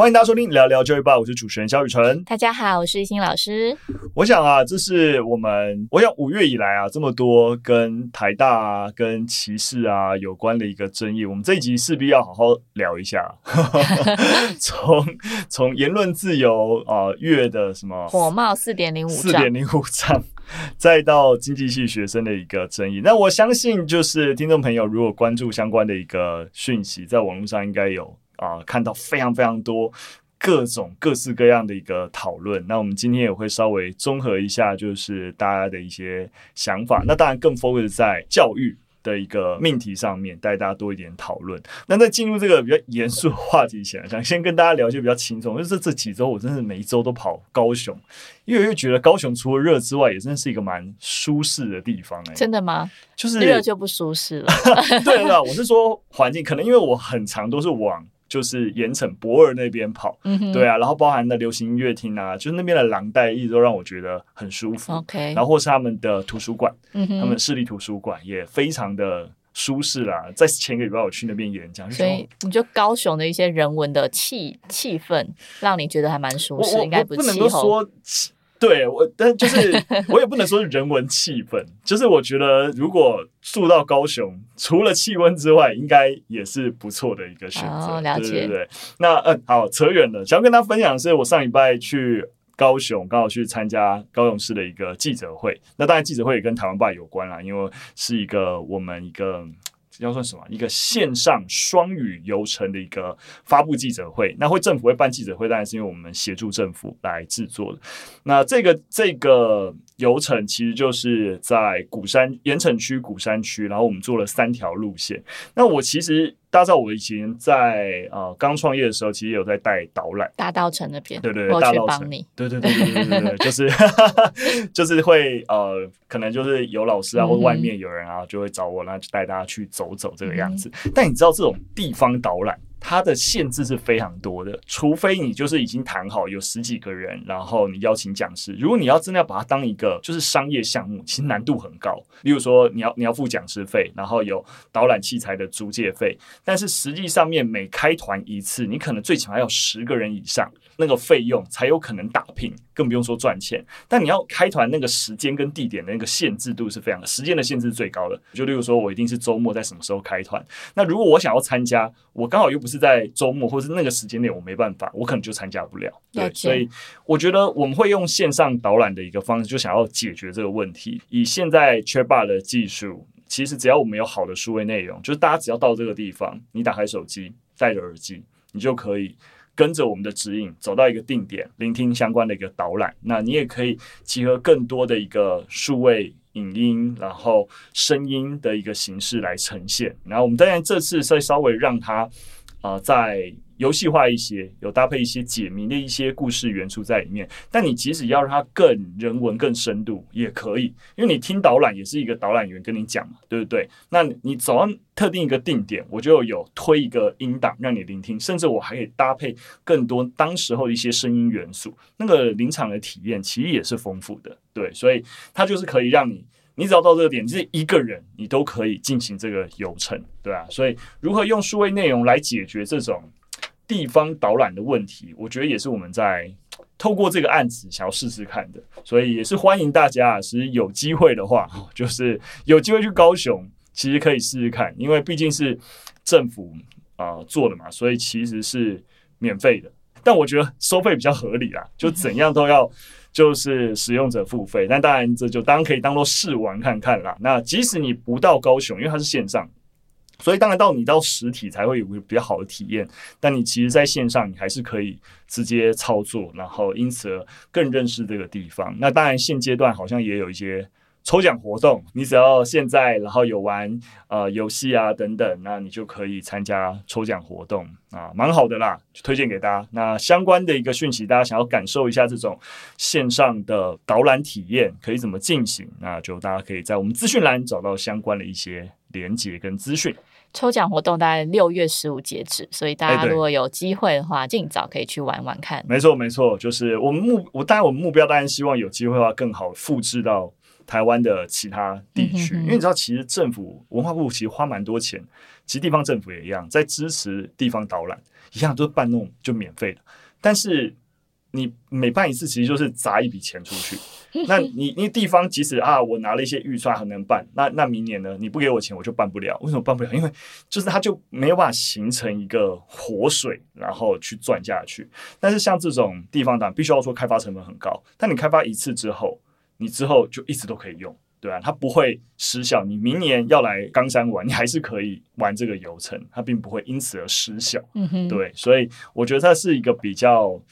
欢迎大家收听聊聊教育吧，我是主持人肖雨辰。大家好，我是一心老师。我想啊，这是我们，我想五月以来啊，这么多跟台大啊、跟歧视啊有关的一个争议，我们这一集势必要好好聊一下。从从言论自由啊，月的什么火冒四点零五四点零五丈，再到经济系学生的一个争议。那我相信，就是听众朋友如果关注相关的一个讯息，在网络上应该有。啊、呃，看到非常非常多各种各式各样的一个讨论，那我们今天也会稍微综合一下，就是大家的一些想法。那当然更 focus 在教育的一个命题上面，带大家多一点讨论。那在进入这个比较严肃的话题前，想先跟大家聊一些比较轻松，就是这几周我真是每一周都跑高雄，因为我又觉得高雄除了热之外，也真的是一个蛮舒适的地方、欸。真的吗？就是热就不舒适了。对了，我是说环境，可能因为我很长都是往。就是盐城博尔那边跑，嗯哼，对啊，然后包含的流行音乐厅啊，就是那边的廊带一直都让我觉得很舒服。OK，然后或是他们的图书馆，嗯哼，他们市立图书馆也非常的舒适啦。在前个礼拜我去那边演讲，所以你就高雄的一些人文的气气氛，让你觉得还蛮舒适，应该不，不能够说。对我，但就是我也不能说是人文气氛，就是我觉得如果住到高雄，除了气温之外，应该也是不错的一个选择。哦，了解。对对对。那嗯，好，扯远了。想要跟大家分享的是，我上礼拜去高雄，刚好去参加高雄市的一个记者会。那当然，记者会也跟台湾爸有关啦，因为是一个我们一个。要算什么？一个线上双语游程的一个发布记者会，那会政府会办记者会，当然是因为我们协助政府来制作的。那这个这个游程其实就是在鼓山盐城区鼓山区，然后我们做了三条路线。那我其实。大家知道我以前在呃刚创业的时候，其实有在带导览，大稻城那边，对对对，大道城，对对对对对对对，就是 就是会呃，可能就是有老师啊，或者外面有人啊，就会找我，然后就带大家去走走这个样子。嗯、但你知道这种地方导览，它的限制是非常多的，除非你就是已经谈好有十几个人，然后你邀请讲师。如果你要真的要把它当一个就是商业项目，其实难度很高。例如说，你要你要付讲师费，然后有导览器材的租借费，但是实际上面每开团一次，你可能最起码要十个人以上，那个费用才有可能打平，更不用说赚钱。但你要开团那个时间跟地点的那个限制度是非常的，时间的限制是最高的。就例如说，我一定是周末在什么时候开团，那如果我想要参加，我刚好又不是在周末或是那个时间内，我没办法，我可能就参加不了。对，所以我觉得我们会用线上导览的一个方式，就想要解决这个问题。以现在 Chatbot 的技术，其实只要我们有好的数位内容，就是大家只要到这个地方，你打开手机，戴着耳机，你就可以跟着我们的指引走到一个定点，聆听相关的一个导览。那你也可以集合更多的一个数位。影音，然后声音的一个形式来呈现。然后我们当然这次再稍微让它啊、在，游戏化一些，有搭配一些解谜的一些故事元素在里面。但你即使要让它更人文、更深度，也可以，因为你听导览也是一个导览员跟你讲嘛，对不对？那你走到特定一个定点，我就有推一个音档让你聆听，甚至我还可以搭配更多当时候的一些声音元素，那个临场的体验其实也是丰富的。对，所以它就是可以让你，你只要到这个点，就是一个人，你都可以进行这个游程，对啊。所以如何用数位内容来解决这种地方导览的问题，我觉得也是我们在透过这个案子想要试试看的。所以也是欢迎大家，其实有机会的话，就是有机会去高雄，其实可以试试看，因为毕竟是政府啊、呃、做的嘛，所以其实是免费的。但我觉得收费比较合理啦，就怎样都要。就是使用者付费，那当然这就当然可以当做试玩看看啦。那即使你不到高雄，因为它是线上，所以当然到你到实体才会有个比较好的体验。但你其实在线上，你还是可以直接操作，然后因此更认识这个地方。那当然现阶段好像也有一些。抽奖活动，你只要现在然后有玩呃游戏啊等等，那你就可以参加抽奖活动啊，蛮好的啦，就推荐给大家。那相关的一个讯息，大家想要感受一下这种线上的导览体验可以怎么进行，那就大家可以在我们资讯栏找到相关的一些连结跟资讯。抽奖活动大概六月十五截止，所以大家如果有机会的话，尽早可以去玩玩看。没错没错，就是我们目我当然我们目标当然希望有机会的话更好复制到。台湾的其他地区，嗯、哼哼因为你知道，其实政府文化部其实花蛮多钱，其实地方政府也一样，在支持地方导览，一样都是办那种就免费的，但是你每办一次，其实就是砸一笔钱出去。那你你地方即使啊，我拿了一些预算还能办，那那明年呢？你不给我钱，我就办不了。为什么办不了？因为就是它就没有办法形成一个活水，然后去转下去。但是像这种地方党，必须要说开发成本很高，但你开发一次之后，你之后就一直都可以用，对啊，它不会失效。你明年要来冈山玩，你还是可以玩这个游程，它并不会因此而失效。嗯哼，对，所以我觉得它是一个比较。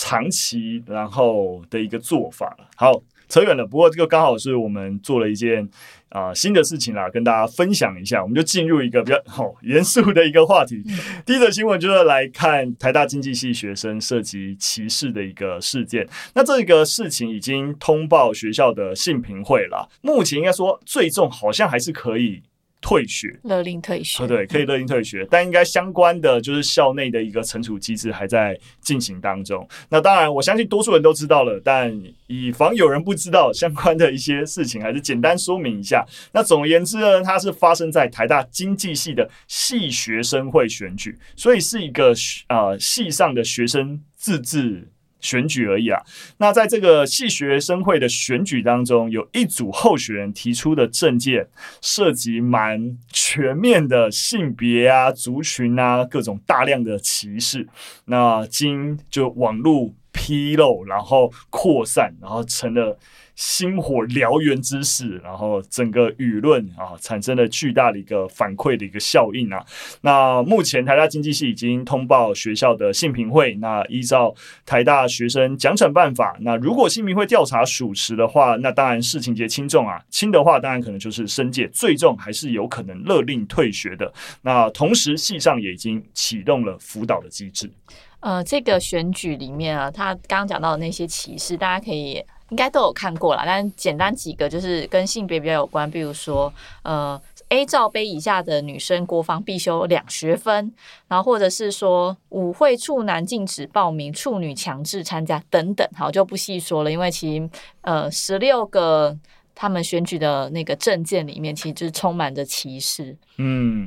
长期然后的一个做法。好，扯远了。不过这个刚好是我们做了一件啊、呃、新的事情啦，跟大家分享一下。我们就进入一个比较好、哦、严肃的一个话题。嗯、第一则新闻就是来看台大经济系学生涉及歧视的一个事件。那这个事情已经通报学校的性评会了。目前应该说最重好像还是可以。退学，勒令退学，对，可以勒令退学，但应该相关的就是校内的一个惩处机制还在进行当中。那当然，我相信多数人都知道了，但以防有人不知道相关的一些事情，还是简单说明一下。那总而言之呢，它是发生在台大经济系的系学生会选举，所以是一个呃系上的学生自治。选举而已啊。那在这个系学生会的选举当中，有一组候选人提出的政见涉及蛮全面的性别啊、族群啊各种大量的歧视。那经就网络披露，然后扩散，然后成了。星火燎原之势，然后整个舆论啊产生了巨大的一个反馈的一个效应啊。那目前台大经济系已经通报学校的性评会，那依照台大学生奖惩办法，那如果性评会调查属实的话，那当然视情节轻重啊，轻的话当然可能就是申诫，最重还是有可能勒令退学的。那同时系上也已经启动了辅导的机制。呃，这个选举里面啊，他刚刚讲到的那些歧视，大家可以。应该都有看过啦，但简单几个就是跟性别比较有关，比如说，呃，A 罩杯以下的女生国防必修两学分，然后或者是说舞会处男禁止报名，处女强制参加等等，好，就不细说了，因为其实呃十六个他们选举的那个政见里面，其实就是充满着歧视。嗯，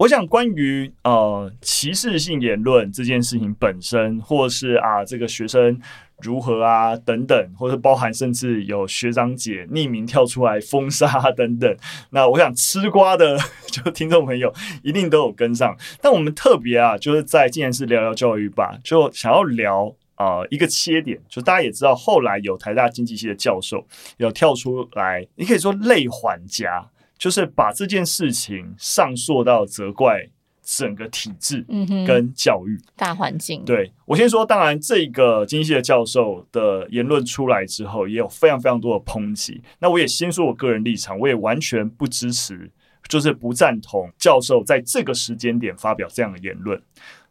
我想关于呃歧视性言论这件事情本身，或是啊这个学生。如何啊？等等，或者包含甚至有学长姐匿名跳出来封杀等等。那我想吃瓜的 就听众朋友一定都有跟上。但我们特别啊，就是在既然是聊聊教育吧，就想要聊、呃、一个切点，就大家也知道，后来有台大经济系的教授有跳出来，你可以说类缓家，就是把这件事情上溯到责怪。整个体制跟教育、嗯、大环境，对，我先说，当然这个经济系的教授的言论出来之后，也有非常非常多的抨击。那我也先说我个人立场，我也完全不支持，就是不赞同教授在这个时间点发表这样的言论。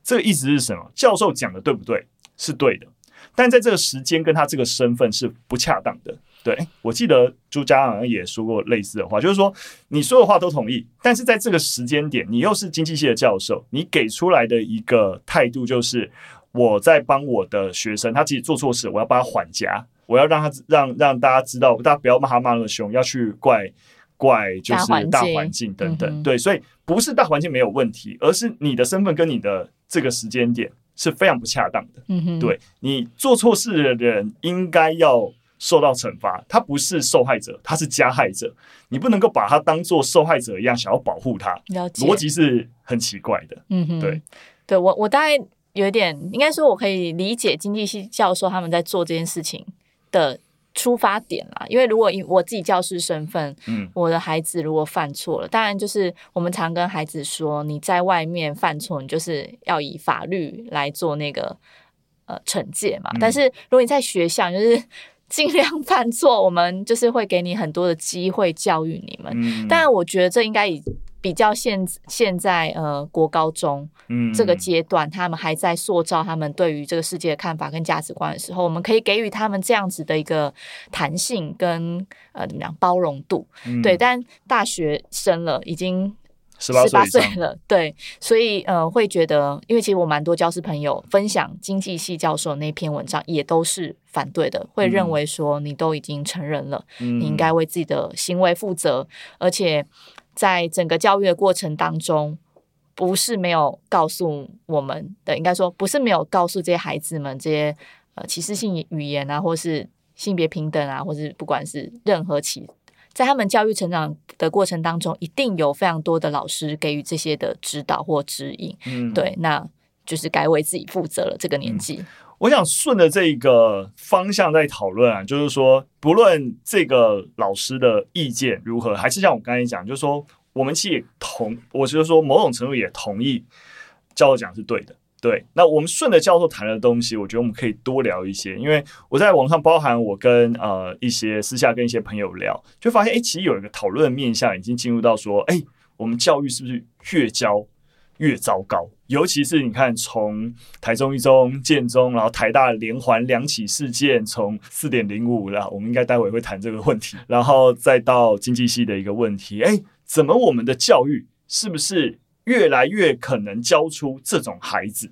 这个意思是什么？教授讲的对不对？是对的，但在这个时间跟他这个身份是不恰当的。对，我记得朱家好像也说过类似的话，就是说你说的话都同意，但是在这个时间点，你又是经济系的教授，你给出来的一个态度就是我在帮我的学生，他自己做错事，我要帮他缓颊，我要让他让让大家知道，大家不要骂他骂那么凶，要去怪怪就是大环境等等。对，所以不是大环境没有问题，而是你的身份跟你的这个时间点是非常不恰当的。嗯哼，对，你做错事的人应该要。受到惩罚，他不是受害者，他是加害者。你不能够把他当做受害者一样，想要保护他。逻辑是很奇怪的。嗯哼，对，对我我大概有一点，应该说我可以理解经济系教授他们在做这件事情的出发点啦。因为如果以我自己教师身份，嗯，我的孩子如果犯错了，当然就是我们常跟孩子说，你在外面犯错，你就是要以法律来做那个呃惩戒嘛。嗯，但是如果你在学校，就是。尽量犯错，我们就是会给你很多的机会教育你们。嗯，但我觉得这应该以比较现现在呃国高中这个阶段，他们还在塑造他们对于这个世界的看法跟价值观的时候，我们可以给予他们这样子的一个弹性跟呃怎么样包容度。对，但大学生了已经十八岁了，对，所以呃，会觉得，因为其实我蛮多教师朋友分享经济系教授那篇文章，也都是反对的，会认为说你都已经成人了，嗯、你应该为自己的行为负责，而且在整个教育的过程当中，不是没有告诉我们的，应该说不是没有告诉这些孩子们这些呃歧视性语言啊，或是性别平等啊，或是不管是任何歧。在他们教育成长的过程当中，一定有非常多的老师给予这些的指导或指引。嗯，对，那就是该为自己负责了。这个年纪，嗯，我想顺着这个方向在讨论啊，就是说，不论这个老师的意见如何，还是像我刚才讲，就是说，我们其实同，我觉得说某种程度也同意教授讲是对的。对，那我们顺着教授谈的东西，我觉得我们可以多聊一些，因为我在网上，包含我跟呃一些私下跟一些朋友聊，就发现，哎，其实有一个讨论面向已经进入到说，哎，我们教育是不是越教越糟糕？尤其是你看，从台中一中、建中，然后台大连环两起事件，从四点零五了，我们应该待会会谈这个问题，然后再到经济系的一个问题，哎，怎么我们的教育是不是？越来越可能教出这种孩子，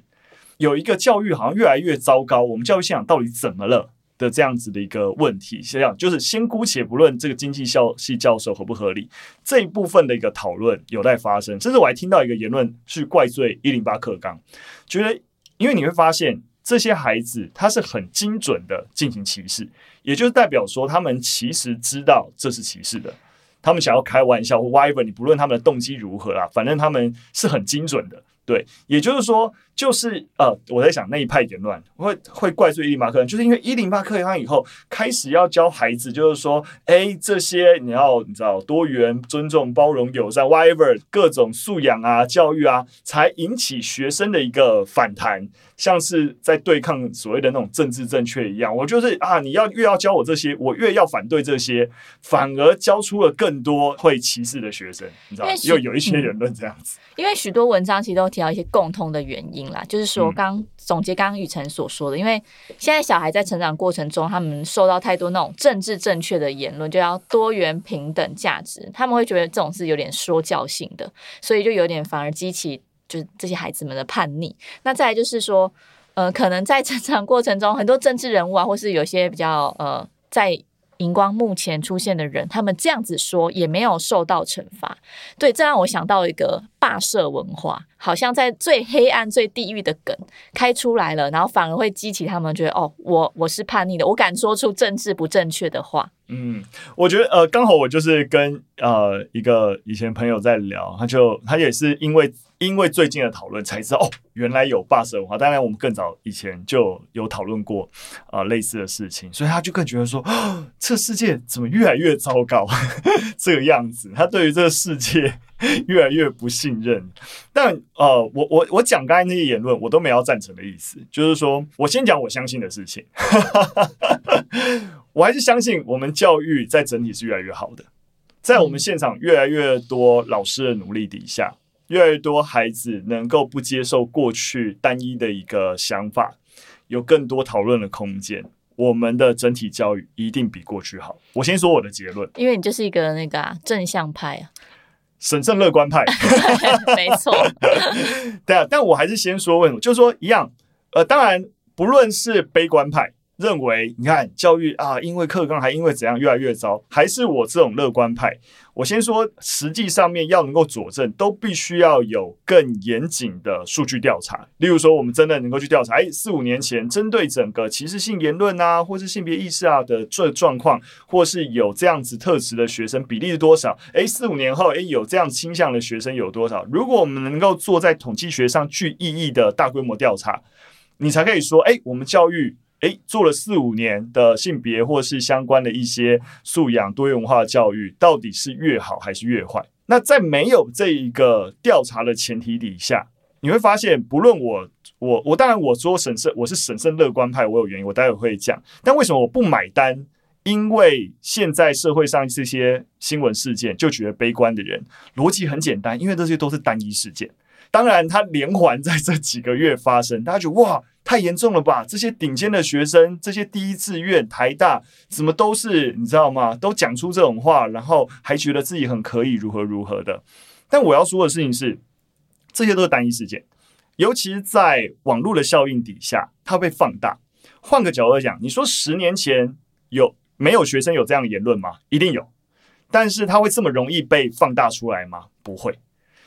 有一个教育好像越来越糟糕。我们教育现场到底怎么了的这样子的一个问题，实际上就是先姑且不论这个经济校系教授合不合理，这一部分的一个讨论有待发生。甚至我还听到一个言论去怪罪一零八课纲，觉得因为你会发现这些孩子他是很精准的进行歧视，也就是代表说他们其实知道这是歧视的。他们想要开玩笑或 wifi 你不论他们的动机如何啦，反正他们是很精准的，对，也就是说。就是呃，我在想那一派言论会会怪罪一零八课，就是因为一零八课纲以后开始要教孩子，就是说，哎，这些你要你知道多元、尊重、包容、友善，whatever 各种素养啊、教育啊，才引起学生的一个反弹，像是在对抗所谓的那种政治正确一样。我就是啊，你要越要教我这些，我越要反对这些，反而教出了更多会歧视的学生，你知道吗？又有一些言论这样子，因为许多文章其实都提到一些共通的原因。就是说，刚总结刚刚雨辰所说的，因为现在小孩在成长过程中，他们受到太多那种政治正确的言论，就要多元平等价值，他们会觉得这种是有点说教性的，所以就有点反而激起就是这些孩子们的叛逆。那再来就是说，呃，可能在成长过程中，很多政治人物啊，或是有些比较呃在。荧光幕前出现的人，他们这样子说也没有受到惩罚，对，这让我想到一个霸社文化，好像在最黑暗、最地狱的梗开出来了，然后反而会激起他们觉得，哦，我我是叛逆的，我敢说出政治不正确的话。嗯，我觉得呃，刚好我就是跟呃一个以前朋友在聊，他就他也是因为因为最近的讨论才知道哦，原来有霸社文化。当然，我们更早以前就有讨论过啊、呃、类似的事情，所以他就更觉得说，哦、这世界怎么越来越糟糕 这个样子？他对于这个世界越来越不信任。但呃，我我我讲刚才那些言论，我都没有要赞成的意思，就是说我先讲我相信的事情。我还是相信我们教育在整体是越来越好的，在我们现场越来越多老师的努力底下，越来越多孩子能够不接受过去单一的一个想法，有更多讨论的空间。我们的整体教育一定比过去好。我先说我的结论，因为你就是一个那个、啊、正向派啊，审慎乐观派，没错。对啊，但我还是先说为什么，就是说一样，呃，当然不论是悲观派。认为你看教育啊，因为课纲还因为怎样越来越糟，还是我这种乐观派。我先说，实际上面要能够佐证，都必须要有更严谨的数据调查。例如说，我们真的能够去调查，哎，四五年前针对整个歧视性言论啊，或是性别意识啊的这状况，或是有这样子特质的学生比例是多少？哎，四五年后，哎，有这样倾向的学生有多少？如果我们能够做在统计学上具意义的大规模调查，你才可以说，哎，我们教育。诶，做了四五年的性别或是相关的一些素养多元化教育，到底是越好还是越坏？那在没有这一个调查的前提底下，你会发现，不论我我我，当然我说审慎，我是审慎乐观派，我有原因，我待会会讲。但为什么我不买单？因为现在社会上这些新闻事件就觉得悲观的人，逻辑很简单，因为这些都是单一事件。当然，它连环在这几个月发生，大家觉得哇。太严重了吧！这些顶尖的学生，这些第一志愿台大，怎么都是你知道吗？都讲出这种话，然后还觉得自己很可以，如何如何的。但我要说的事情是，这些都是单一事件，尤其是在网络的效应底下，它被放大。换个角度来讲，你说十年前有没有学生有这样的言论吗？一定有，但是它会这么容易被放大出来吗？不会。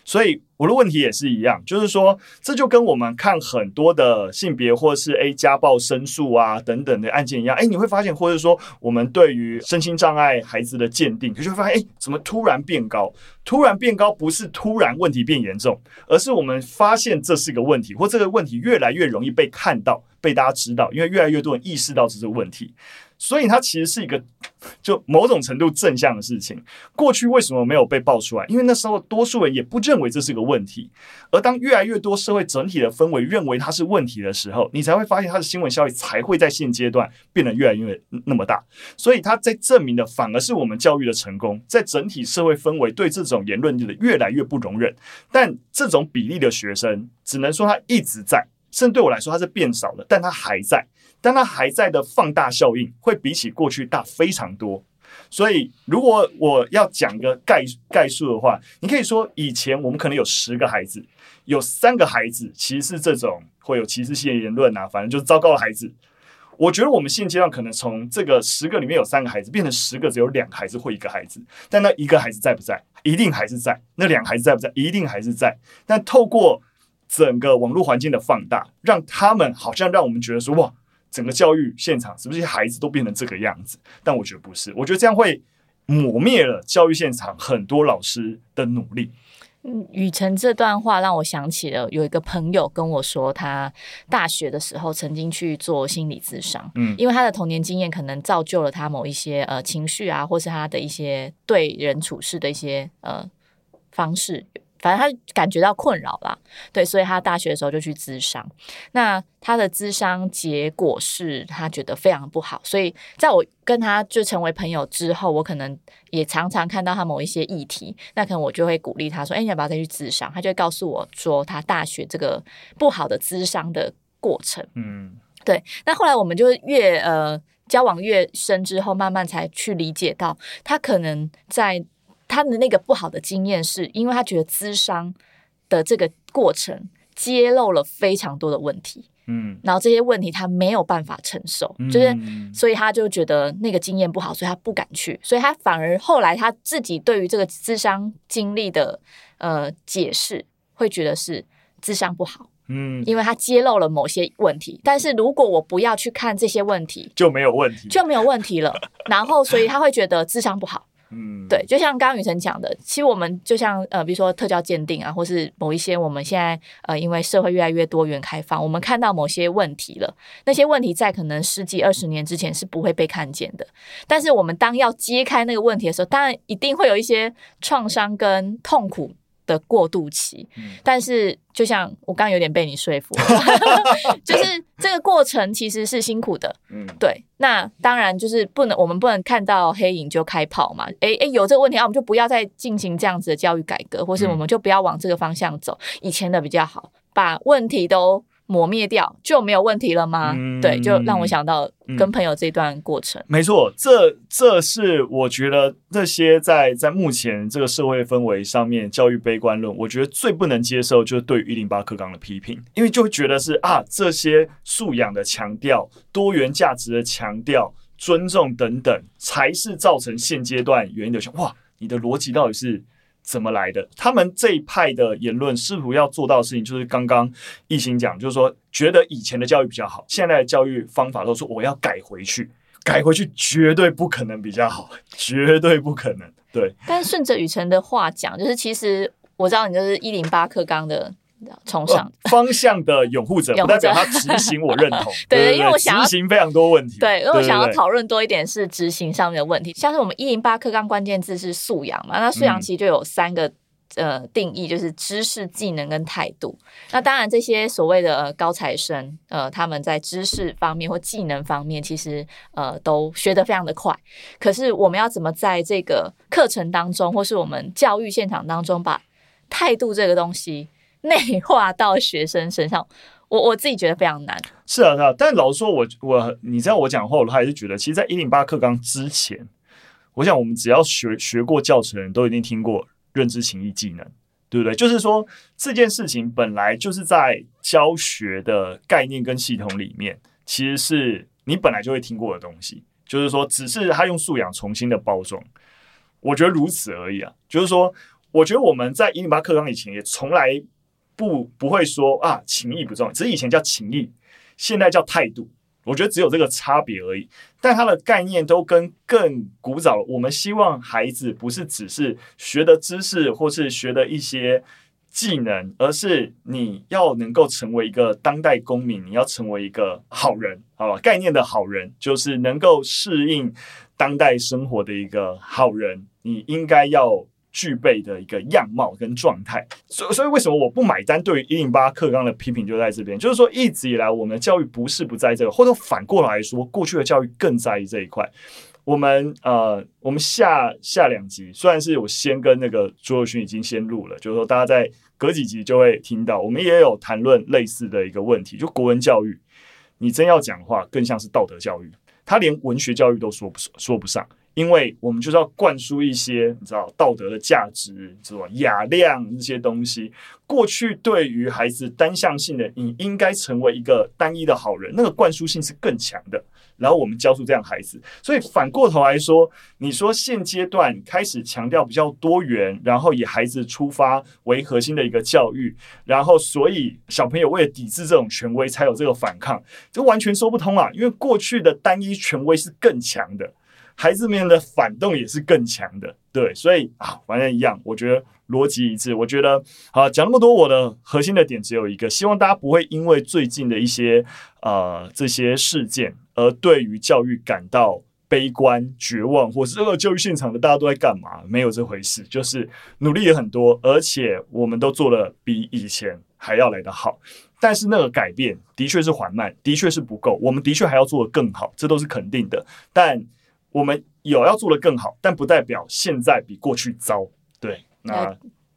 所以我的问题也是一样，就是说，这就跟我们看很多的性别或是 A 家暴申诉啊等等的案件一样，诶，你会发现，或者说我们对于身心障碍孩子的鉴定，你就会发现，诶，怎么突然变高？突然变高不是突然问题变严重，而是我们发现这是一个问题，或这个问题越来越容易被看到、被大家知道，因为越来越多人意识到这个问题。所以它其实是一个就某种程度正向的事情。过去为什么没有被爆出来？因为那时候多数人也不认为这是个问题。而当越来越多社会整体的氛围认为它是问题的时候，你才会发现它的新闻效益才会在现阶段变得越来越那么大。所以它在证明的反而是我们教育的成功，在整体社会氛围对这种言论的越来越不容忍。但这种比例的学生，只能说它一直在，甚至对我来说它是变少了，但它还在。但它还在的放大效应会比起过去大非常多，所以如果我要讲个概概述的话，你可以说以前我们可能有十个孩子，有三个孩子其实是这种会有歧视性言论啊，反正就是糟糕的孩子。我觉得我们现阶段可能从这个十个里面有三个孩子变成十个只有两个孩子或一个孩子，但那一个孩子在不在？一定还是在。那两个孩子在不在？一定还是在。但透过整个网络环境的放大，让他们好像让我们觉得说哇。整个教育现场是不是孩子都变成这个样子？但我觉得不是，我觉得这样会抹灭了教育现场很多老师的努力。嗯，宇程这段话让我想起了有一个朋友跟我说，他大学的时候曾经去做心理咨商，嗯，因为他的童年经验可能造就了他某一些呃情绪啊，或是他的一些对人处事的一些呃方式。反正他感觉到困扰啦，对，所以他大学的时候就去咨商。那他的咨商结果是他觉得非常不好，所以在我跟他就成为朋友之后，我可能也常常看到他某一些议题，那可能我就会鼓励他说：“哎，你要不要再去咨商？”他就会告诉我说他大学这个不好的咨商的过程。嗯，对。那后来我们就越呃交往越深之后，慢慢才去理解到他可能在。他的那个不好的经验，是因为他觉得咨商的这个过程揭露了非常多的问题，嗯，然后这些问题他没有办法承受，嗯、就是所以他就觉得那个经验不好，所以他不敢去，所以他反而后来他自己对于这个咨商经历的呃解释，会觉得是咨商不好，嗯，因为他揭露了某些问题，但是如果我不要去看这些问题，就没有问题，就没有问题了，然后所以他会觉得智商不好。嗯，对，就像刚刚雨辰讲的，其实我们就像呃，比如说特教鉴定啊，或是某一些我们现在呃，因为社会越来越多元开放，我们看到某些问题了，那些问题在可能十几二十年之前是不会被看见的，但是我们当要揭开那个问题的时候，当然一定会有一些创伤跟痛苦的过渡期，但是就像我刚刚有点被你说服，就是这个过程其实是辛苦的，嗯，对。那当然就是不能，我们不能看到黑影就开炮嘛。诶、欸、诶、欸，有这个问题啊，我们就不要再进行这样子的教育改革，或是我们就不要往这个方向走，以前的比较好，把问题都。抹灭掉就没有问题了吗？嗯、对，就让我想到跟朋友这段过程。嗯、没错，这这是我觉得这些在在目前这个社会氛围上面，教育悲观论，我觉得最不能接受就是对于一零八课纲的批评，因为就会觉得是啊，这些素养的强调、多元价值的强调、尊重等等，才是造成现阶段原因的。哇，你的逻辑到底是？怎么来的？他们这一派的言论试图要做到的事情，就是刚刚艺兴讲，就是说觉得以前的教育比较好，现在的教育方法都说我要改回去，改回去绝对不可能比较好，绝对不可能。对。但顺着雨辰的话讲，就是其实我知道你就是一零八课纲的。崇尚方向的拥护者，不代表他执行我认同。对，对，对，因为我想执行非常多问题。对，因为我想要讨论多一点是执行上面的问题。像是我们一零八课纲关键字是素养嘛，那素养其实就有三个、嗯、呃定义，就是知识、技能跟态度。那当然这些所谓的高材生，呃，他们在知识方面或技能方面，其实呃都学得非常的快。可是我们要怎么在这个课程当中，或是我们教育现场当中，把态度这个东西。内化到学生身上，我我自己觉得非常难。是啊，是啊，但老实说我，我你知道我讲话，我还是觉得，其实，在一零八课纲之前，我想我们只要学学过教程人都一定听过认知情意技能，对不对？就是说这件事情本来就是在教学的概念跟系统里面，其实是你本来就会听过的东西。就是说，只是他用素养重新的包装，我觉得如此而已啊。就是说，我觉得我们在一零八课纲以前也从来不不会说啊情义不重要，只是以前叫情义，现在叫态度。我觉得只有这个差别而已，但它的概念都跟更古早。我们希望孩子不是只是学的知识或是学的一些技能，而是你要能够成为一个当代公民，你要成为一个好人，好吧？概念的好人就是能够适应当代生活的一个好人，你应该要。具备的一个样貌跟状态，所以所以为什么我不买单？对于一零八课纲的批评就在这边，就是说一直以来我们的教育不是不在这个，或者反过来说，过去的教育更在意这一块。我们呃，我们下下两集虽然是我先跟那个朱友勋已经先录了，就是说大家在隔几集就会听到，我们也有谈论类似的一个问题，就国文教育，你真要讲话，更像是道德教育，他连文学教育都说不说不上。因为我们就是要灌输一些你知道道德的价值，是吧？雅量这些东西，过去对于孩子单向性的，你应该成为一个单一的好人，那个灌输性是更强的。然后我们教出这样孩子，所以反过头来说，你说现阶段开始强调比较多元，然后以孩子出发为核心的一个教育，然后所以小朋友为了抵制这种权威才有这个反抗，这完全说不通啊！因为过去的单一权威是更强的。孩子们的反动也是更强的，对，所以啊，反正一样，我觉得逻辑一致。我觉得好，讲那么多，我的核心的点只有一个，希望大家不会因为最近的一些呃这些事件而对于教育感到悲观、绝望，或是这个教育现场的大家都在干嘛？没有这回事，就是努力也很多，而且我们都做得比以前还要来得好。但是那个改变的确是缓慢，的确是不够，我们的确还要做得更好，这都是肯定的。但我们有要做的更好，但不代表现在比过去糟。对，那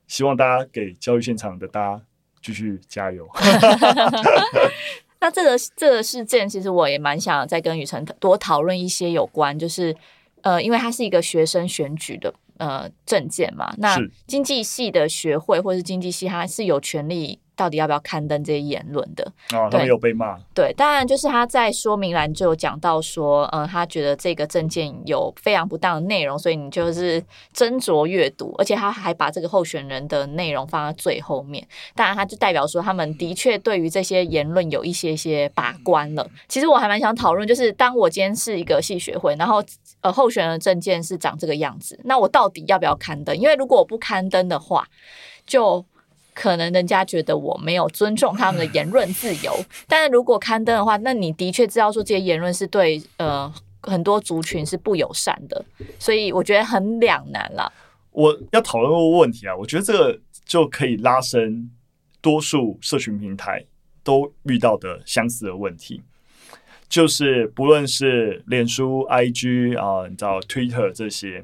希望大家给教育现场的大家继续加油。那这个这个事件，其实我也蛮想再跟雨辰多讨论一些有关，就是呃，因为它是一个学生选举的呃证件嘛。那经济系的学会或是经济系，它是有权利。到底要不要刊登这些言论的？哦，他没有被骂。对，当然就是他在说明栏就有讲到说，嗯，他觉得这个证件有非常不当的内容，所以你就是斟酌阅读，而且他还把这个候选人的内容放在最后面。当然，他就代表说他们的确对于这些言论有一些些把关了。其实我还蛮想讨论，就是当我今天是一个系学会，然后呃，候选人的证件是长这个样子，那我到底要不要刊登？因为如果我不刊登的话，就可能人家觉得我没有尊重他们的言论自由，但是如果刊登的话，那你的确知道说这些言论是对呃很多族群是不友善的，所以我觉得很两难了。我要讨论个问题啊，我觉得这个就可以拉伸多数社群平台都遇到的相似的问题，就是不论是脸书、IG 啊，你知道 Twitter 这些，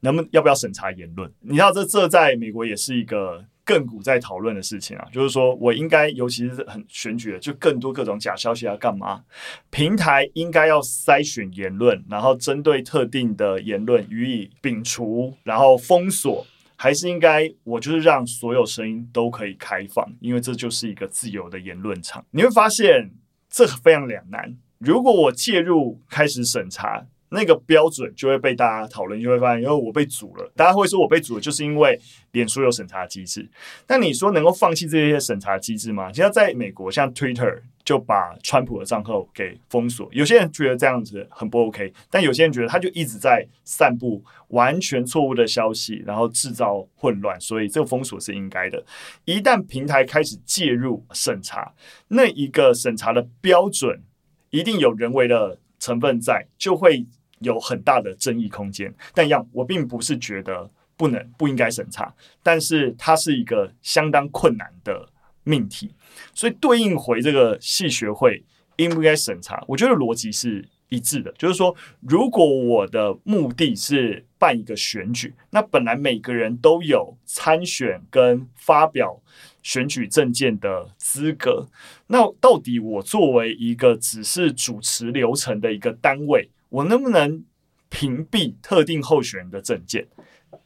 能不能要不要审查言论？你知道这这在美国也是一个。更古在讨论的事情啊，就是说我应该，尤其是很选举的，就更多各种假消息要干嘛？平台应该要筛选言论，然后针对特定的言论予以摒除，然后封锁，还是应该我就是让所有声音都可以开放？因为这就是一个自由的言论场。你会发现这非常两难。如果我介入开始审查。那个标准就会被大家讨论，就会发现，因为我被阻了，大家会说我被阻了，就是因为脸书有审查机制。但你说能够放弃这些审查机制吗？现在在美国，像 Twitter 就把川普的账号给封锁，有些人觉得这样子很不 OK，但有些人觉得他就一直在散布完全错误的消息，然后制造混乱，所以这个封锁是应该的。一旦平台开始介入审查，那一个审查的标准一定有人为的成分在，就会。有很大的争议空间，但一样，我并不是觉得不能、不应该审查，但是它是一个相当困难的命题，所以对应回这个系学会应不应该审查，我觉得逻辑是一致的，就是说，如果我的目的是办一个选举，那本来每个人都有参选跟发表选举证件的资格，那到底我作为一个只是主持流程的一个单位，我能不能屏蔽特定候选人的证件，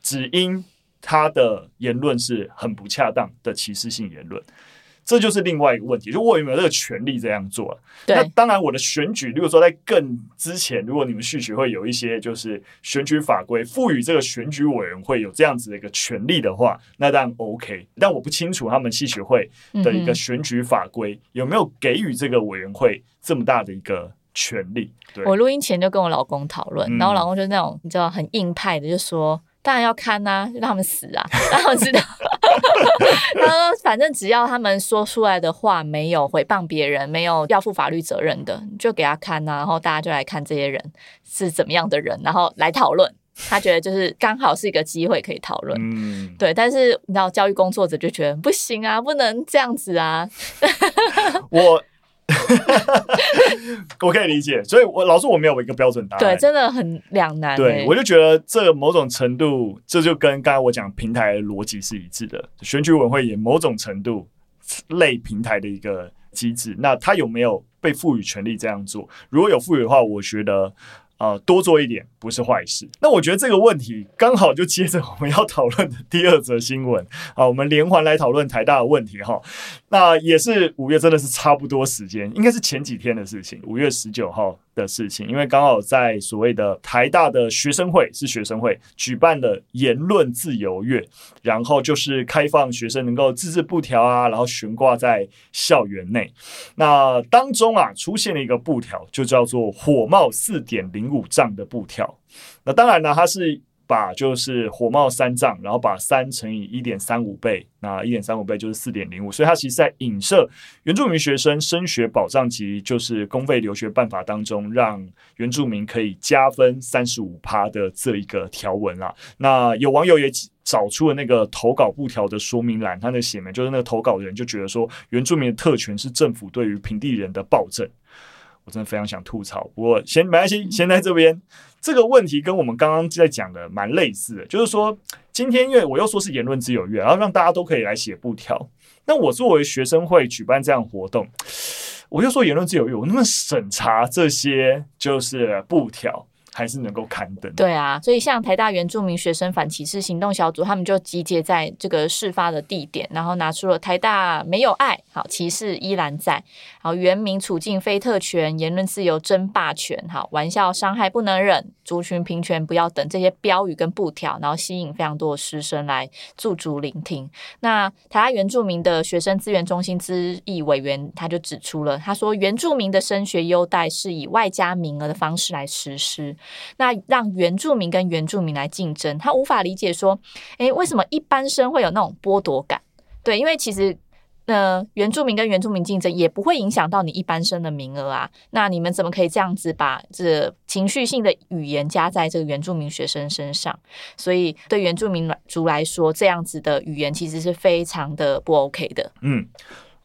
只因他的言论是很不恰当的歧视性言论。这就是另外一个问题，就我有没有这个权利这样做？对那当然，我的选举，如果说在更之前，如果你们系学会有一些就是选举法规赋予这个选举委员会有这样子的一个权利的话，那当然 OK。但我不清楚他们系学会的一个选举法规有没有给予这个委员会这么大的一个权利。对，我录音前就跟我老公讨论，嗯、然后我老公就是那种你知道很硬派的，就说。当然要看呐、啊，让他们死啊！让他们知道。他说：“反正只要他们说出来的话没有诽谤别人，没有要负法律责任的，就给他看呐、啊。然后大家就来看这些人是怎么样的人，然后来讨论。他觉得就是刚好是一个机会可以讨论。嗯，对。但是你知道，教育工作者就觉得不行啊，不能这样子啊。我。” 我可以理解，所以我老师我没有一个标准答案，对，真的很两难。对，我就觉得这某种程度，这就跟刚才我讲平台的逻辑是一致的。选举委员会也某种程度类平台的一个机制，那他有没有被赋予权利这样做？如果有赋予的话，我觉得。啊、呃，多做一点不是坏事。那我觉得这个问题刚好就接着我们要讨论的第二则新闻啊，我们连环来讨论台大的问题哈。那也是五月，真的是差不多时间，应该是前几天的事情，五月十九号。的事情，因为刚好在所谓的台大的学生会是学生会举办的言论自由月，然后就是开放学生能够自制布条啊，然后悬挂在校园内。那当中啊出现了一个布条，就叫做火冒四点零五丈的布条。那当然呢，它是。把就是火冒三丈，然后把三乘以一点三五倍，那一点三五倍就是四点零五，所以它其实在影射原住民学生升学保障及就是公费留学办法当中，让原住民可以加分三十五趴的这一个条文啦。那有网友也找出了那个投稿布条的说明栏，他那写明就是那个投稿人就觉得说，原住民的特权是政府对于平地人的暴政。我真的非常想吐槽，不过先没关系，先在这边。这个问题跟我们刚刚在讲的蛮类似的，就是说今天因为我又说是言论自由月，然后让大家都可以来写布条。那我作为学生会举办这样活动，我就说言论自由月，我那么审查这些就是布条？还是能够刊登。对啊，所以像台大原住民学生反歧视行动小组，他们就集结在这个事发的地点，然后拿出了“台大没有爱，好歧视依然在，好原民处境非特权，言论自由争霸权，好玩笑伤害不能忍，族群平权不要等”这些标语跟布条，然后吸引非常多的师生来驻足聆听。那台大原住民的学生资源中心资议委员他就指出了，他说原住民的升学优待是以外加名额的方式来实施。那让原住民跟原住民来竞争，他无法理解说，诶，为什么一般生会有那种剥夺感？对，因为其实，呃，原住民跟原住民竞争也不会影响到你一般生的名额啊。那你们怎么可以这样子把这情绪性的语言加在这个原住民学生身上？所以对原住民族来说，这样子的语言其实是非常的不 OK 的。嗯，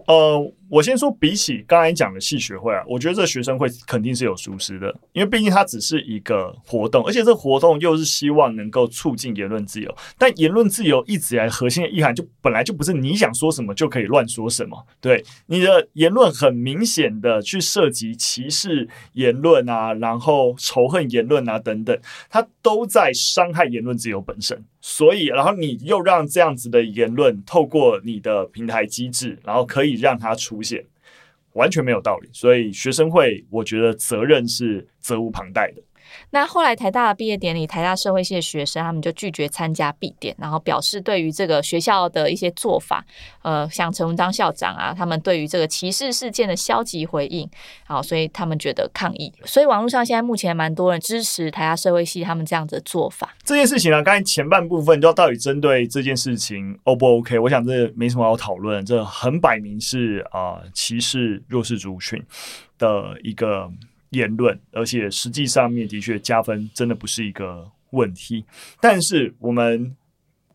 呃。我先说，比起刚才讲的系学会啊，我觉得这学生会肯定是有疏失的，因为毕竟它只是一个活动，而且这活动又是希望能够促进言论自由。但言论自由一直以来核心的意涵，就本来就不是你想说什么就可以乱说什么。对，你的言论很明显的去涉及歧视言论啊，然后仇恨言论啊等等，它都在伤害言论自由本身。所以，然后你又让这样子的言论透过你的平台机制，然后可以让它出。完全没有道理，所以学生会，我觉得责任是责无旁贷的。那后来台大的毕业典礼，台大社会系的学生他们就拒绝参加毕典，然后表示对于这个学校的一些做法，呃，像陈文章校长啊，他们对于这个歧视事件的消极回应，好，所以他们觉得抗议。所以网络上现在目前蛮多人支持台大社会系他们这样子的做法。这件事情呢、啊，刚才前半部分就到底针对这件事情 O 不 OK？我想这没什么好讨论，这很摆明是啊、呃、歧视弱势族群的一个。言论，而且实际上面的确加分真的不是一个问题，但是我们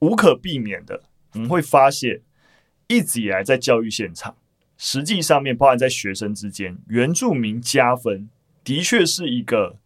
无可避免的，我们会发现一直以来在教育现场，实际上面包含在学生之间，原住民加分的确是一个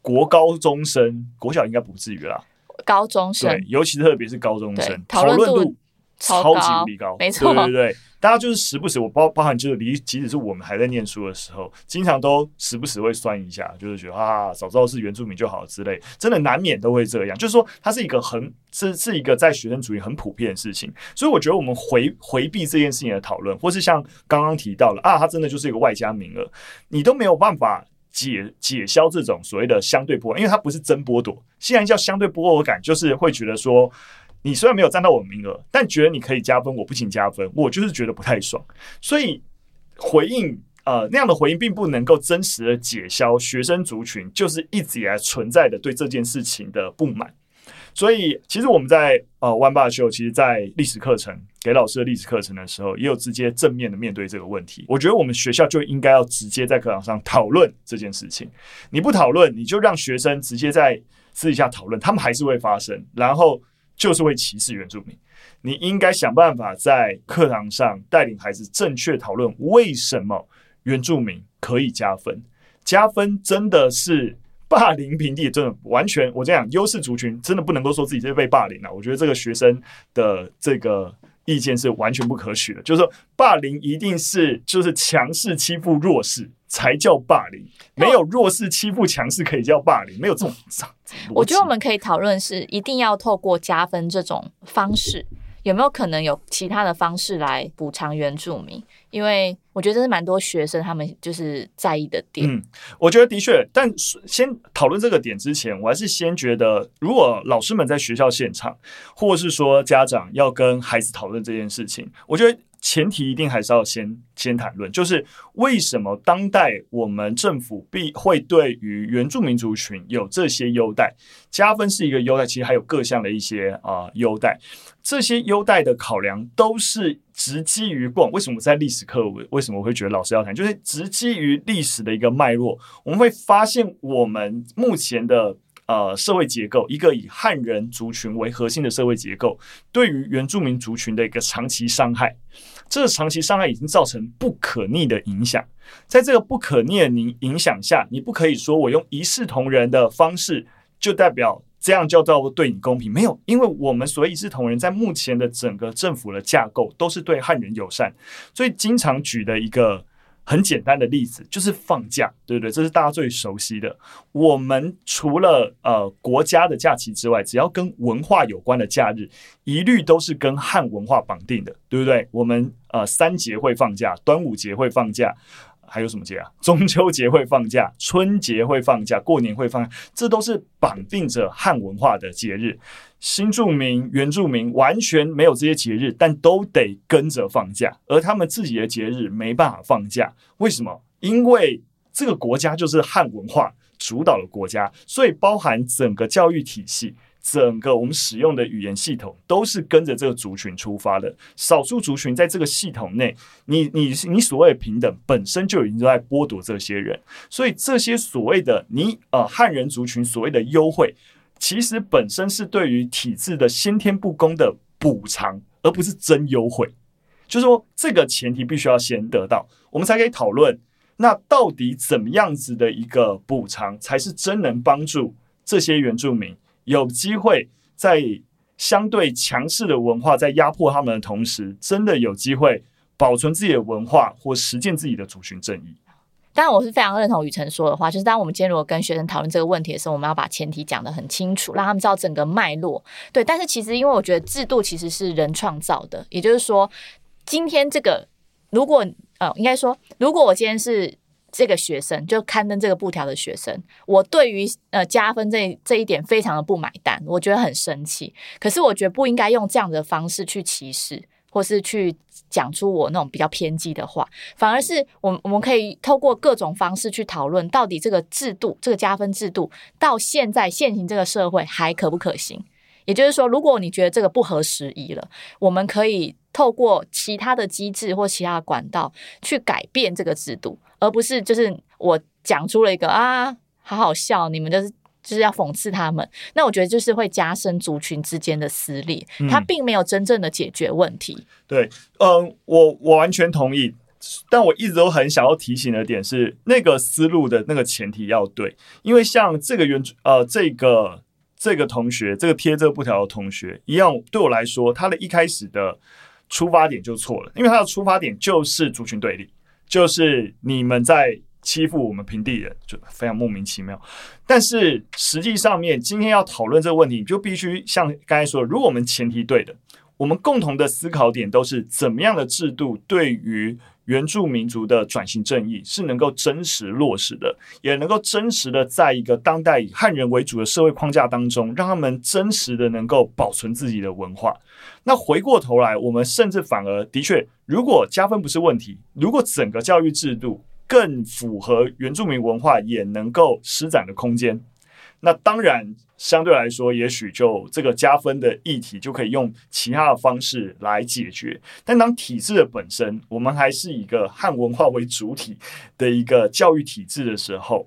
国高中生，国小应该不至于啦，高中生，对，尤其特别是高中生讨论度超级无敌高，没错，对对对。大家就是时不时，我包包含就是离，即使是我们还在念书的时候，经常都时不时会酸一下，就是觉得啊，早知道是原住民就好了之类，真的难免都会这样。就是说，它是一个很是是一个在学生主义很普遍的事情，所以我觉得我们回回避这件事情的讨论，或是像刚刚提到了啊，它真的就是一个外加名额，你都没有办法解解消这种所谓的相对波，因为它不是真剥夺，既然叫相对剥夺感，就是会觉得说。你虽然没有占到我名额，但觉得你可以加分，我不请加分，我就是觉得不太爽。所以回应呃那样的回应，并不能够真实的解消学生族群就是一直以来存在的对这件事情的不满。所以其实我们在呃 One Bar Show，其实，在历史课程给老师的历史课程的时候，也有直接正面的面对这个问题。我觉得我们学校就应该要直接在课堂上讨论这件事情。你不讨论，你就让学生直接在私底下讨论，他们还是会发生，然后。就是会歧视原住民，你应该想办法在课堂上带领孩子正确讨论为什么原住民可以加分。加分真的是霸凌平地，真的完全我这样优势族群真的不能够说自己是被霸凌了。我觉得这个学生的这个意见是完全不可取的，就是说霸凌一定是就是强势欺负弱势。才叫霸凌，没有弱势欺负强势可以叫霸凌，没有这种。我觉得我们可以讨论是一定要透过加分这种方式，有没有可能有其他的方式来补偿原住民？因为我觉得这是蛮多学生他们就是在意的点。嗯，我觉得的确，但先讨论这个点之前，我还是先觉得，如果老师们在学校现场，或是说家长要跟孩子讨论这件事情，我觉得。前提一定还是要先先谈论，就是为什么当代我们政府必会对于原住民族群有这些优待，加分是一个优待，其实还有各项的一些啊、优待，这些优待的考量都是直基于过往。为什么在历史课为什么会觉得老师要谈，就是直基于历史的一个脉络，我们会发现我们目前的。呃，社会结构，一个以汉人族群为核心的社会结构，对于原住民族群的一个长期伤害，这个长期伤害已经造成不可逆的影响。在这个不可逆的影影响下，你不可以说我用一视同仁的方式就代表这样叫做对你公平，没有，因为我们所谓一视同仁，在目前的整个政府的架构都是对汉人友善，所以经常举的一个。很简单的例子就是放假，对不对？这是大家最熟悉的。我们除了呃国家的假期之外，只要跟文化有关的假日，一律都是跟汉文化绑定的，对不对？我们呃三节会放假，端午节会放假。还有什么节啊？中秋节会放假，春节会放假，过年会放假，这都是绑定着汉文化的节日。新住民、原住民完全没有这些节日，但都得跟着放假，而他们自己的节日没办法放假，为什么？因为这个国家就是汉文化主导的国家，所以包含整个教育体系。整个我们使用的语言系统都是跟着这个族群出发的，少数族群在这个系统内，你你你所谓的平等本身就已经在剥夺这些人，所以这些所谓的你呃汉人族群所谓的优惠，其实本身是对于体制的先天不公的补偿，而不是真优惠。就是说，这个前提必须要先得到，我们才可以讨论，那到底怎么样子的一个补偿才是真能帮助这些原住民。有机会在相对强势的文化在压迫他们的同时，真的有机会保存自己的文化或实践自己的族群正义。当然，我是非常认同雨辰说的话，就是当我们今天如果跟学生讨论这个问题的时候，我们要把前提讲得很清楚，让他们知道整个脉络。对，但是其实因为我觉得制度其实是人创造的，也就是说，今天这个如果呃，应该说，如果我今天是。这个学生就刊登这个布条的学生，我对于呃加分这这一点非常的不买单，我觉得很生气。可是我觉得不应该用这样的方式去歧视，或是去讲出我那种比较偏激的话，反而是我我们可以透过各种方式去讨论，到底这个制度这个加分制度到现在现行这个社会还可不可行？也就是说，如果你觉得这个不合时宜了，我们可以透过其他的机制或其他的管道去改变这个制度。而不是就是我讲出了一个啊，好好笑，你们就是就是要讽刺他们。那我觉得就是会加深族群之间的撕裂，它并没有真正的解决问题。嗯、对，嗯、呃，我我完全同意，但我一直都很想要提醒的点是，那个思路的那个前提要对，因为像这个原呃这个这个同学，这个贴这个布条的同学一样，对我来说，他的一开始的出发点就错了，因为他的出发点就是族群对立，就是你们在欺负我们平地人，就非常莫名其妙。但是实际上面，今天要讨论这个问题，就必须像刚才说，如果我们前提对的，我们共同的思考点都是怎么样的制度对于原住民族的转型正义是能够真实落实的，也能够真实的在一个当代以汉人为主的社会框架当中，让他们真实的能够保存自己的文化。那回过头来，我们甚至反而的确，如果加分不是问题，如果整个教育制度更符合原住民文化，也能够施展的空间，那当然。相对来说，也许就这个加分的议题就可以用其他的方式来解决。但当体制的本身，我们还是一个汉文化为主体的一个教育体制的时候，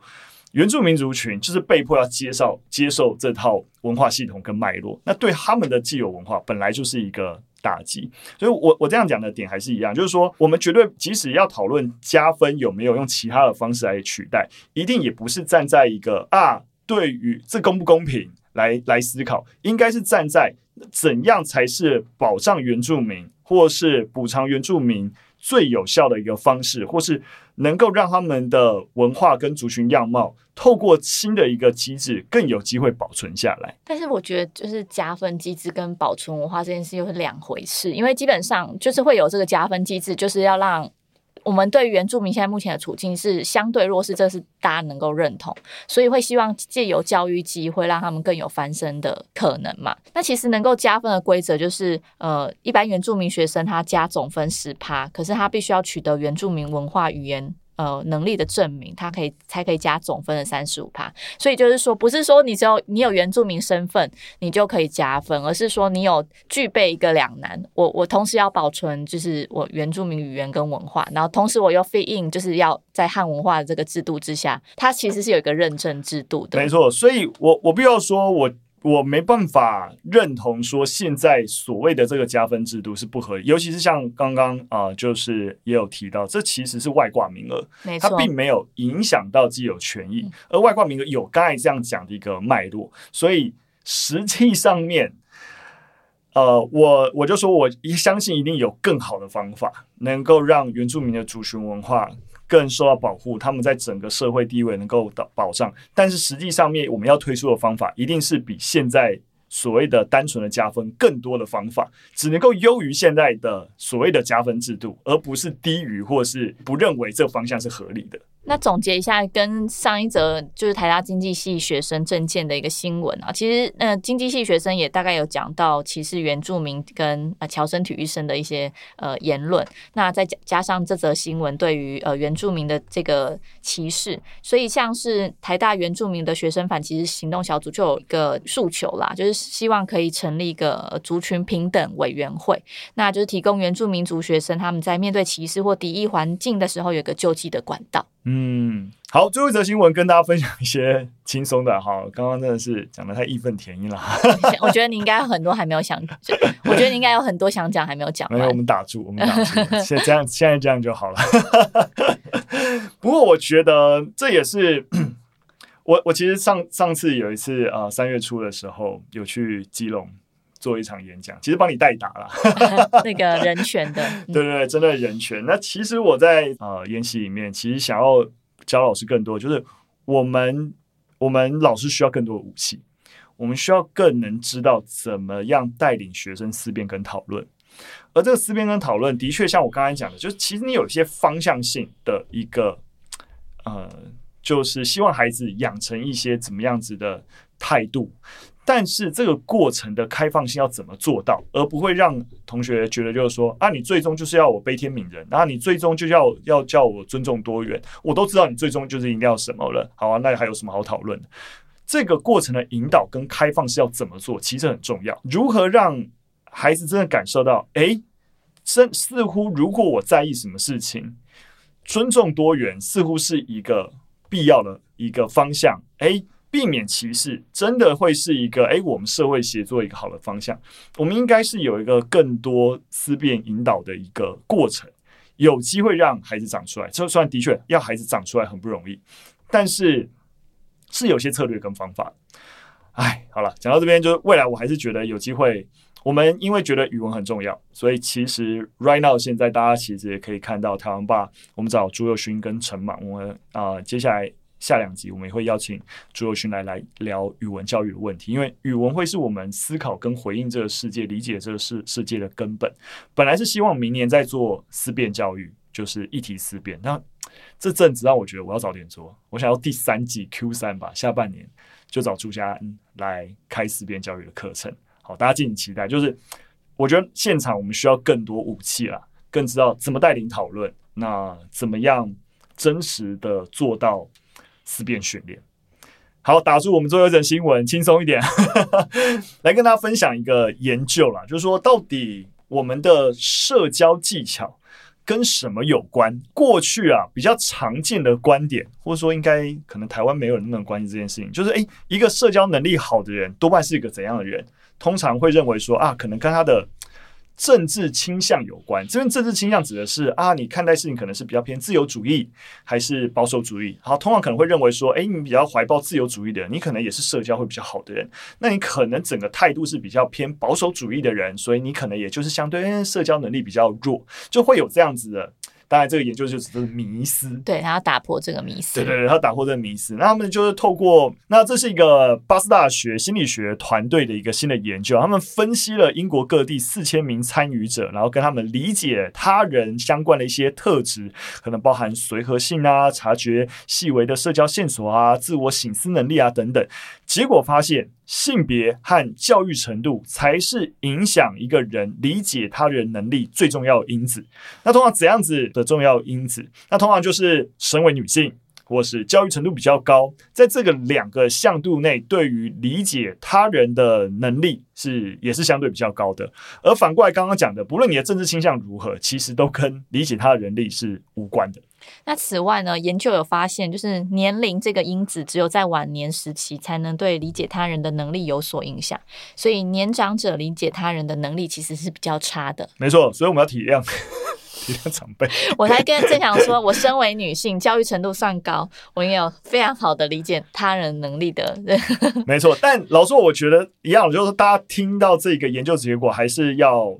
原住民族群就是被迫要接受接受这套文化系统跟脉络。那对他们的既有文化本来就是一个打击。所以我我这样讲的点还是一样，就是说我们绝对即使要讨论加分有没有用其他的方式来取代，一定也不是站在一个啊。对于这公不公平来来思考，应该是站在怎样才是保障原住民，或是补偿原住民最有效的一个方式，或是能够让他们的文化跟族群样貌透过新的一个机制更有机会保存下来。但是我觉得，就是加分机制跟保存文化这件事又是两回事，因为基本上就是会有这个加分机制，就是要让。我们对原住民现在目前的处境是相对弱势，这是大家能够认同，所以会希望借由教育机会让他们更有翻身的可能嘛。那其实能够加分的规则就是，呃，一般原住民学生他加总分十趴，可是他必须要取得原住民文化语言。呃，能力的证明，他可以才可以加总分的三十五趴。所以就是说，不是说你只有你有原住民身份，你就可以加分，而是说你有具备一个两难。我我同时要保存就是我原住民语言跟文化，然后同时我又 fit in，就是要在汉文化的这个制度之下，它其实是有一个认证制度的。没错，所以我我必要说我。我没办法认同说现在所谓的这个加分制度是不合理，尤其是像刚刚啊、呃，就是也有提到，这其实是外挂名额，它并没有影响到既有权益，而外挂名额有刚才这样讲的一个脉络，所以实际上面，呃，我我就说我相信一定有更好的方法，能够让原住民的族群文化。更受到保护，他们在整个社会地位能够保保障，但是实际上面我们要推出的方法，一定是比现在所谓的单纯的加分更多的方法，只能够优于现在的所谓的加分制度，而不是低于或是不认为这方向是合理的。那总结一下，跟上一则就是台大经济系学生政见的一个新闻啊，其实呃经济系学生也大概有讲到歧视原住民跟呃侨生体育生的一些呃言论。那再加加上这则新闻对于呃原住民的这个歧视，所以像是台大原住民的学生反歧视行动小组就有一个诉求啦，就是希望可以成立一个族群平等委员会，那就是提供原住民族学生他们在面对歧视或敌意环境的时候有一个救济的管道。嗯，好，最后一则新闻跟大家分享一些轻松的哈。刚刚真的是讲的太义愤填膺了。我觉得你应该有很多还没有想，我觉得你应该有很多想讲还没有讲。没有，我们打住，我们打住，现在这样，现在这样就好了。不过我觉得这也是 我，我其实上上次有一次啊，三月初的时候有去基隆。做一场演讲，其实帮你代打了 那个人权的，对 对对，真的人权。那其实我在呃研习里面，其实想要教老师更多，就是我们我们老师需要更多的武器，我们需要更能知道怎么样带领学生思辨跟讨论。而这个思辨跟讨论，的确像我刚才讲的，就是其实你有一些方向性的一个呃，就是希望孩子养成一些怎么样子的态度。但是这个过程的开放性要怎么做到，而不会让同学觉得就是说啊，你最终就是要我悲天悯人，然后你最终就要要叫我尊重多元，我都知道你最终就是一定要什么了。好啊，那还有什么好讨论的？这个过程的引导跟开放是要怎么做，其实很重要。如何让孩子真的感受到，诶，似似乎如果我在意什么事情，尊重多元似乎是一个必要的一个方向。诶。避免歧视真的会是一个诶，我们社会协作一个好的方向。我们应该是有一个更多思辨引导的一个过程，有机会让孩子长出来。就算的确要孩子长出来很不容易，但是是有些策略跟方法。哎，好了，讲到这边，就是未来我还是觉得有机会。我们因为觉得语文很重要，所以其实 right now 现在大家其实也可以看到台湾吧，我们找朱宥勋跟陈满，我们啊、接下来下两集我们也会邀请朱宥勋来来聊语文教育的问题，因为语文会是我们思考跟回应这个世界、理解这个世世界的根本。本来是希望明年再做思辨教育，就是议题思辨，那这阵子让我觉得我要早点做，我想要第三季 Q 三吧，下半年就找朱家安来开思辨教育的课程。好，大家敬请期待。就是我觉得现场我们需要更多武器啦，更知道怎么带领讨论，那怎么样真实的做到思辨训练。好，打住，我们最后一则新闻，轻松一点，来跟大家分享一个研究啦，就是说到底我们的社交技巧跟什么有关？过去啊比较常见的观点，或者说应该可能台湾没有人那么关心这件事情，就是诶，一个社交能力好的人多半是一个怎样的人？通常会认为说啊，可能跟他的政治倾向有关。这边政治倾向指的是啊，你看待事情可能是比较偏自由主义还是保守主义。好，通常可能会认为说，哎，你比较怀抱自由主义的人，你可能也是社交会比较好的人。那你可能整个态度是比较偏保守主义的人，所以你可能也就是相对社交能力比较弱，就会有这样子的。当然，这个研究就只是迷思，对，他要打破这个迷思，对对对，他打破这个迷思。那他们就是透过，那这是一个巴斯大学心理学团队的一个新的研究，他们分析了英国各地四千名参与者，然后跟他们理解他人相关的一些特质，可能包含随和性啊、察觉细微的社交线索啊、自我醒思能力啊等等。结果发现，性别和教育程度才是影响一个人理解他人能力最重要的因子。那通常怎样子的重要因子？那通常就是身为女性，或是教育程度比较高，在这个两个向度内，对于理解他人的能力是也是相对比较高的。而反过来，刚刚讲的，不论你的政治倾向如何，其实都跟理解他的能力是无关的。那此外呢，研究有发现，就是年龄这个因子，只有在晚年时期才能对理解他人的能力有所影响，所以年长者理解他人的能力其实是比较差的。没错，所以我们要体谅 体谅长辈。我才跟郑强说，我身为女性，教育程度算高，我也有非常好的理解他人能力的。没错，但老说我觉得一样，就是大家听到这个研究结果，还是要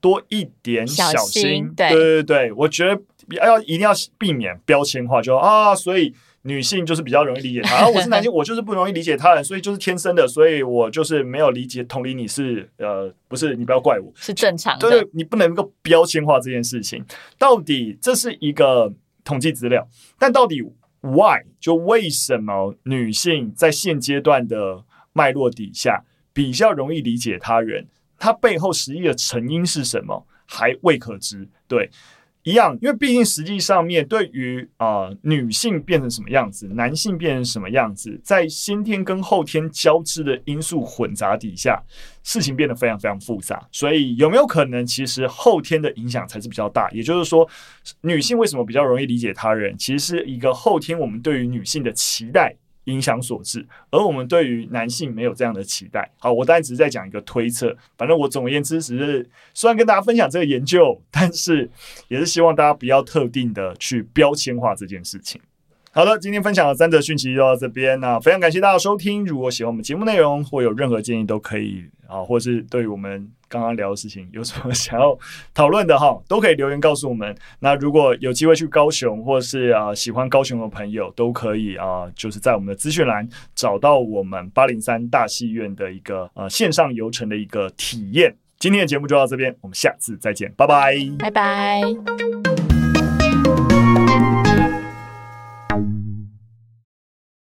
多一点小心。小心对对对对，我觉得。要一定要避免标签化，就啊，所以女性就是比较容易理解他，我是男性，我就是不容易理解他人，所以就是天生的，所以我就是没有理解同理你是呃，不是你不要怪我，是正常的，对，对，你不能够标签化这件事情。到底这是一个统计资料，但到底 why 就为什么女性在现阶段的脉络底下比较容易理解他人，它背后实际的成因是什么还未可知，对。一样，因为毕竟实际上面对于啊、女性变成什么样子，男性变成什么样子，在先天跟后天交织的因素混杂底下，事情变得非常非常复杂。所以有没有可能，其实后天的影响才是比较大？也就是说，女性为什么比较容易理解他人，其实是一个后天我们对于女性的期待。影响所致，而我们对于男性没有这样的期待。好，我当然只是在讲一个推测。反正我总而言之，只是虽然跟大家分享这个研究，但是也是希望大家不要特定的去标签化这件事情。好的，今天分享的三则讯息就到这边。那非常感谢大家收听。如果喜欢我们节目内容，或有任何建议，都可以啊，或是对于我们刚刚聊的事情有什么想要讨论的哈，都可以留言告诉我们。那如果有机会去高雄，或是啊喜欢高雄的朋友，都可以啊，就是在我们的资讯栏找到我们八零三大戏院的一个呃线上游程的一个体验。今天的节目就到这边，我们下次再见，拜拜，拜拜。